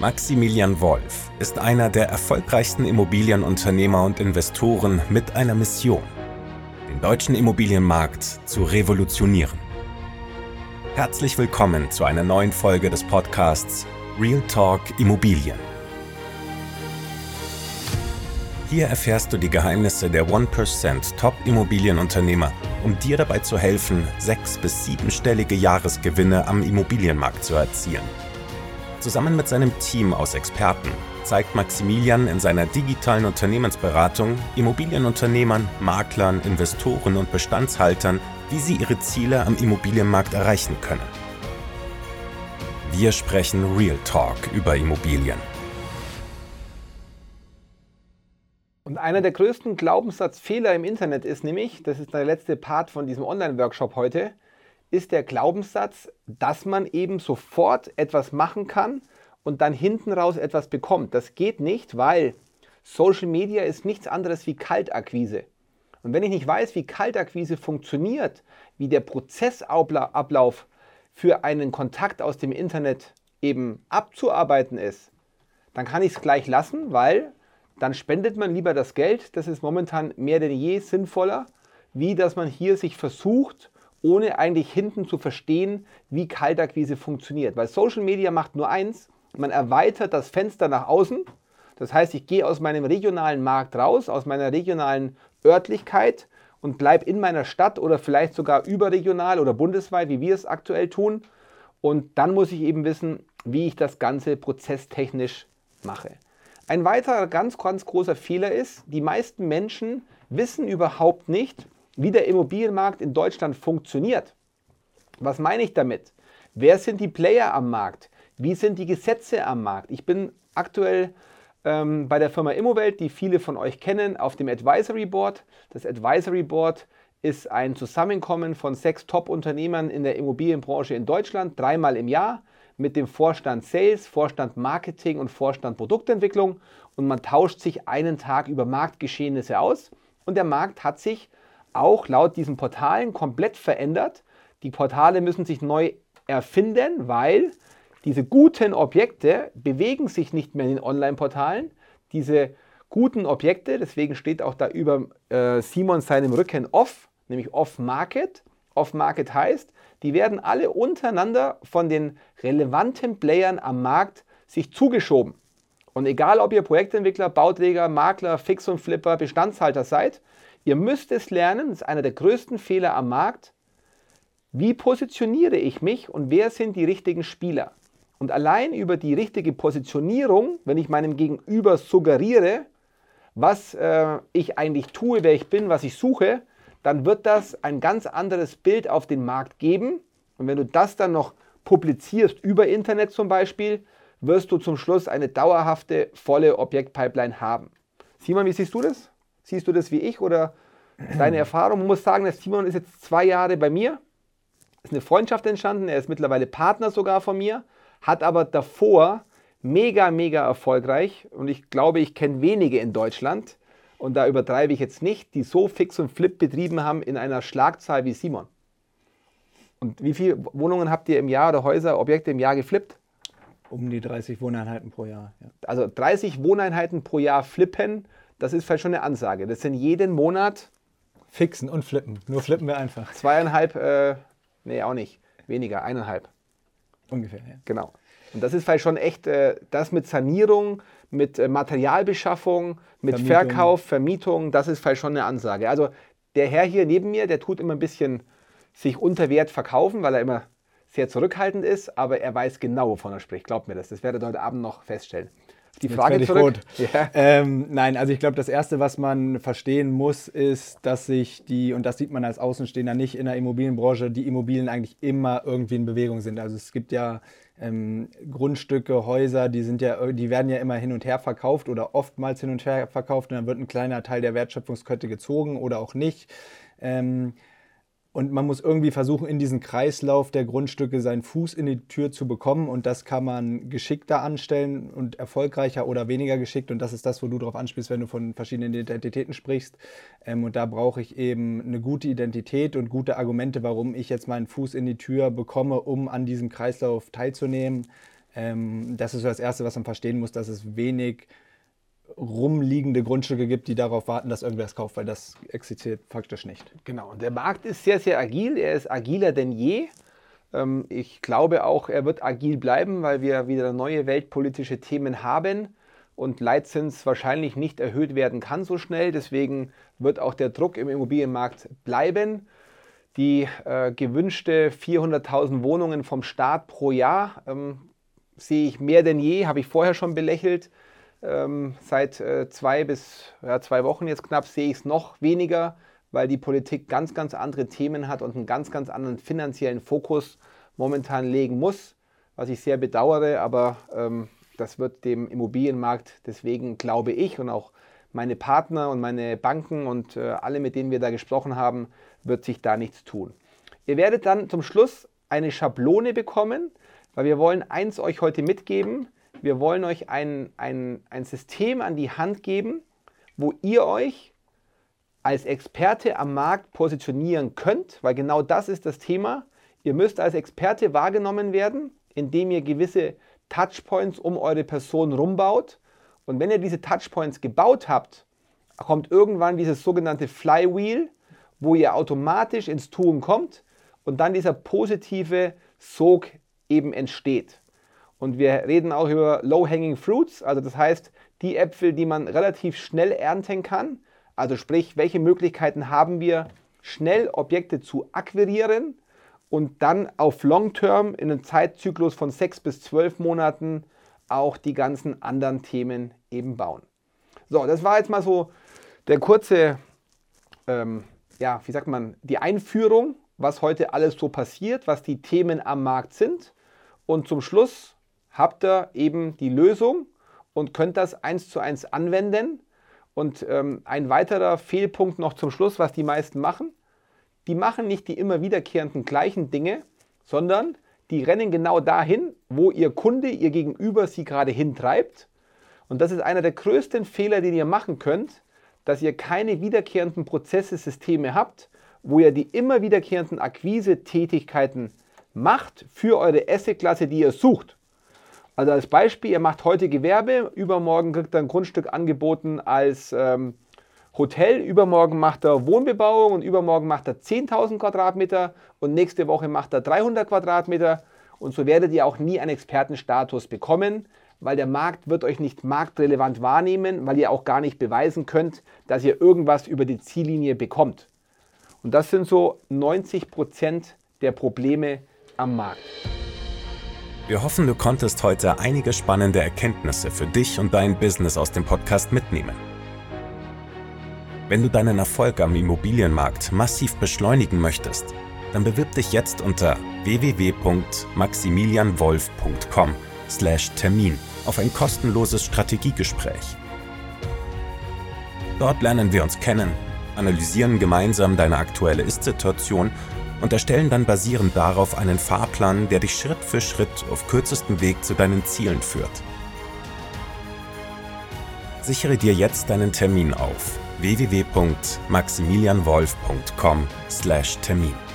Maximilian Wolf ist einer der erfolgreichsten Immobilienunternehmer und Investoren mit einer Mission, den deutschen Immobilienmarkt zu revolutionieren. Herzlich willkommen zu einer neuen Folge des Podcasts Real Talk Immobilien. Hier erfährst du die Geheimnisse der 1% Top-Immobilienunternehmer, um dir dabei zu helfen, sechs- bis siebenstellige Jahresgewinne am Immobilienmarkt zu erzielen. Zusammen mit seinem Team aus Experten zeigt Maximilian in seiner digitalen Unternehmensberatung Immobilienunternehmern, Maklern, Investoren und Bestandshaltern, wie sie ihre Ziele am Immobilienmarkt erreichen können. Wir sprechen Real Talk über Immobilien. Und einer der größten Glaubenssatzfehler im Internet ist nämlich, das ist der letzte Part von diesem Online-Workshop heute, ist der Glaubenssatz, dass man eben sofort etwas machen kann und dann hinten raus etwas bekommt. Das geht nicht, weil Social Media ist nichts anderes wie Kaltakquise. Und wenn ich nicht weiß, wie Kaltakquise funktioniert, wie der Prozessablauf für einen Kontakt aus dem Internet eben abzuarbeiten ist, dann kann ich es gleich lassen, weil dann spendet man lieber das Geld. Das ist momentan mehr denn je sinnvoller, wie dass man hier sich versucht, ohne eigentlich hinten zu verstehen, wie Kaltakquise funktioniert. Weil Social Media macht nur eins, man erweitert das Fenster nach außen. Das heißt, ich gehe aus meinem regionalen Markt raus, aus meiner regionalen Örtlichkeit und bleibe in meiner Stadt oder vielleicht sogar überregional oder bundesweit, wie wir es aktuell tun. Und dann muss ich eben wissen, wie ich das Ganze prozesstechnisch mache. Ein weiterer ganz, ganz großer Fehler ist, die meisten Menschen wissen überhaupt nicht, wie der Immobilienmarkt in Deutschland funktioniert. Was meine ich damit? Wer sind die Player am Markt? Wie sind die Gesetze am Markt? Ich bin aktuell ähm, bei der Firma Immowelt, die viele von euch kennen, auf dem Advisory Board. Das Advisory Board ist ein Zusammenkommen von sechs Top-Unternehmern in der Immobilienbranche in Deutschland, dreimal im Jahr mit dem Vorstand Sales, Vorstand Marketing und Vorstand Produktentwicklung und man tauscht sich einen Tag über Marktgeschehnisse aus und der Markt hat sich auch laut diesen Portalen komplett verändert. Die Portale müssen sich neu erfinden, weil diese guten Objekte bewegen sich nicht mehr in den Online-Portalen. Diese guten Objekte, deswegen steht auch da über äh, Simon seinem Rücken off, nämlich off-market. Off-market heißt, die werden alle untereinander von den relevanten Playern am Markt sich zugeschoben. Und egal, ob ihr Projektentwickler, Bauträger, Makler, Fix und Flipper, Bestandshalter seid, Ihr müsst es lernen, das ist einer der größten Fehler am Markt. Wie positioniere ich mich und wer sind die richtigen Spieler? Und allein über die richtige Positionierung, wenn ich meinem Gegenüber suggeriere, was äh, ich eigentlich tue, wer ich bin, was ich suche, dann wird das ein ganz anderes Bild auf den Markt geben. Und wenn du das dann noch publizierst über Internet zum Beispiel, wirst du zum Schluss eine dauerhafte, volle Objektpipeline haben. Simon, wie siehst du das? Siehst du das wie ich oder deine Erfahrung? Man muss sagen, der Simon ist jetzt zwei Jahre bei mir. Ist eine Freundschaft entstanden. Er ist mittlerweile Partner sogar von mir, hat aber davor mega, mega erfolgreich und ich glaube, ich kenne wenige in Deutschland und da übertreibe ich jetzt nicht, die so fix und flip betrieben haben in einer Schlagzahl wie Simon. Und wie viele Wohnungen habt ihr im Jahr oder Häuser, Objekte im Jahr geflippt? Um die 30 Wohneinheiten pro Jahr. Ja. Also 30 Wohneinheiten pro Jahr flippen das ist vielleicht schon eine Ansage. Das sind jeden Monat. Fixen und flippen. Nur flippen wir einfach. Zweieinhalb, äh, nee, auch nicht. Weniger, eineinhalb. Ungefähr, ja. Genau. Und das ist vielleicht schon echt äh, das mit Sanierung, mit äh, Materialbeschaffung, mit Vermietung. Verkauf, Vermietung, das ist vielleicht schon eine Ansage. Also der Herr hier neben mir, der tut immer ein bisschen sich unter Wert verkaufen, weil er immer sehr zurückhaltend ist, aber er weiß genau, wovon er spricht. Glaubt mir das. Das werdet ihr heute Abend noch feststellen die Frage zurück. Ja. Ähm, nein, also ich glaube, das Erste, was man verstehen muss, ist, dass sich die, und das sieht man als Außenstehender nicht in der Immobilienbranche, die Immobilien eigentlich immer irgendwie in Bewegung sind. Also es gibt ja ähm, Grundstücke, Häuser, die sind ja, die werden ja immer hin und her verkauft oder oftmals hin und her verkauft und dann wird ein kleiner Teil der Wertschöpfungskette gezogen oder auch nicht. Ähm, und man muss irgendwie versuchen, in diesen Kreislauf der Grundstücke seinen Fuß in die Tür zu bekommen. Und das kann man geschickter anstellen und erfolgreicher oder weniger geschickt. Und das ist das, wo du drauf anspielst, wenn du von verschiedenen Identitäten sprichst. Ähm, und da brauche ich eben eine gute Identität und gute Argumente, warum ich jetzt meinen Fuß in die Tür bekomme, um an diesem Kreislauf teilzunehmen. Ähm, das ist so das Erste, was man verstehen muss, dass es wenig rumliegende Grundstücke gibt, die darauf warten, dass irgendwer es kauft, weil das existiert faktisch nicht. Genau, und der Markt ist sehr, sehr agil. Er ist agiler denn je. Ähm, ich glaube auch, er wird agil bleiben, weil wir wieder neue weltpolitische Themen haben und Leitzins wahrscheinlich nicht erhöht werden kann so schnell. Deswegen wird auch der Druck im Immobilienmarkt bleiben. Die äh, gewünschte 400.000 Wohnungen vom Staat pro Jahr ähm, sehe ich mehr denn je, habe ich vorher schon belächelt. Ähm, seit äh, zwei bis ja, zwei Wochen jetzt knapp sehe ich es noch weniger, weil die Politik ganz, ganz andere Themen hat und einen ganz, ganz anderen finanziellen Fokus momentan legen muss, was ich sehr bedauere, aber ähm, das wird dem Immobilienmarkt deswegen, glaube ich, und auch meine Partner und meine Banken und äh, alle, mit denen wir da gesprochen haben, wird sich da nichts tun. Ihr werdet dann zum Schluss eine Schablone bekommen, weil wir wollen eins euch heute mitgeben. Wir wollen euch ein, ein, ein System an die Hand geben, wo ihr euch als Experte am Markt positionieren könnt, weil genau das ist das Thema. Ihr müsst als Experte wahrgenommen werden, indem ihr gewisse Touchpoints um eure Person rumbaut. Und wenn ihr diese Touchpoints gebaut habt, kommt irgendwann dieses sogenannte Flywheel, wo ihr automatisch ins Tun kommt und dann dieser positive Sog eben entsteht. Und wir reden auch über Low-Hanging Fruits, also das heißt die Äpfel, die man relativ schnell ernten kann. Also sprich, welche Möglichkeiten haben wir, schnell Objekte zu akquirieren und dann auf Long-Term in einem Zeitzyklus von sechs bis zwölf Monaten auch die ganzen anderen Themen eben bauen. So, das war jetzt mal so der kurze, ähm, ja, wie sagt man, die Einführung, was heute alles so passiert, was die Themen am Markt sind. Und zum Schluss habt ihr eben die Lösung und könnt das eins zu eins anwenden. Und ähm, ein weiterer Fehlpunkt noch zum Schluss, was die meisten machen. Die machen nicht die immer wiederkehrenden gleichen Dinge, sondern die rennen genau dahin, wo ihr Kunde, ihr Gegenüber sie gerade hintreibt. Und das ist einer der größten Fehler, den ihr machen könnt, dass ihr keine wiederkehrenden Prozesse, Systeme habt, wo ihr die immer wiederkehrenden Akquise-Tätigkeiten macht für eure Asset-Klasse, die ihr sucht. Also als Beispiel, ihr macht heute Gewerbe, übermorgen kriegt ihr ein Grundstück angeboten als ähm, Hotel, übermorgen macht er Wohnbebauung und übermorgen macht er 10.000 Quadratmeter und nächste Woche macht er 300 Quadratmeter und so werdet ihr auch nie einen Expertenstatus bekommen, weil der Markt wird euch nicht marktrelevant wahrnehmen, weil ihr auch gar nicht beweisen könnt, dass ihr irgendwas über die Ziellinie bekommt. Und das sind so 90 Prozent der Probleme am Markt. Wir hoffen, du konntest heute einige spannende Erkenntnisse für dich und dein Business aus dem Podcast mitnehmen. Wenn du deinen Erfolg am Immobilienmarkt massiv beschleunigen möchtest, dann bewirb dich jetzt unter www.maximilianwolf.com/termin auf ein kostenloses Strategiegespräch. Dort lernen wir uns kennen, analysieren gemeinsam deine aktuelle Ist-Situation und erstellen dann basierend darauf einen Fahrplan, der dich Schritt für Schritt auf kürzestem Weg zu deinen Zielen führt. Sichere dir jetzt deinen Termin auf www.maximilianwolf.com/termin.